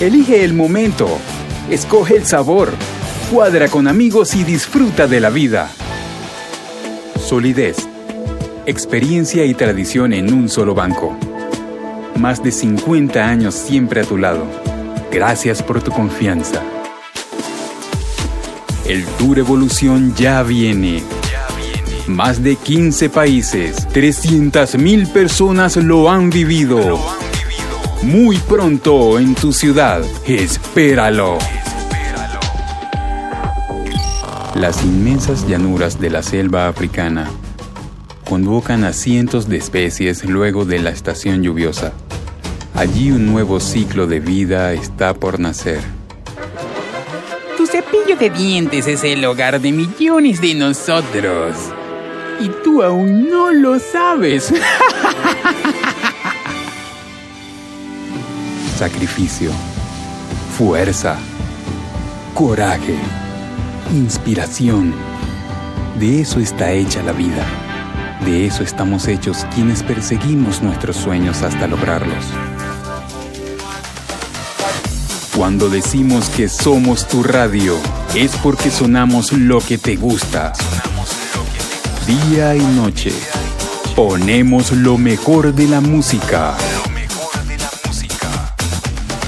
Elige el momento. Escoge el sabor. Cuadra con amigos y disfruta de la vida. Solidez. Experiencia y tradición en un solo banco. Más de 50 años siempre a tu lado. Gracias por tu confianza. El Tour Evolución ya viene. Más de 15 países, 300.000 personas lo han vivido. Muy pronto en tu ciudad. Espéralo. Las inmensas llanuras de la selva africana convocan a cientos de especies luego de la estación lluviosa. Allí un nuevo ciclo de vida está por nacer. Tu cepillo de dientes es el hogar de millones de nosotros. Y tú aún no lo sabes. Sacrificio, fuerza, coraje, inspiración. De eso está hecha la vida. De eso estamos hechos quienes perseguimos nuestros sueños hasta lograrlos. Cuando decimos que somos tu radio, es porque sonamos lo que te gusta. Día y noche, ponemos lo mejor de la música.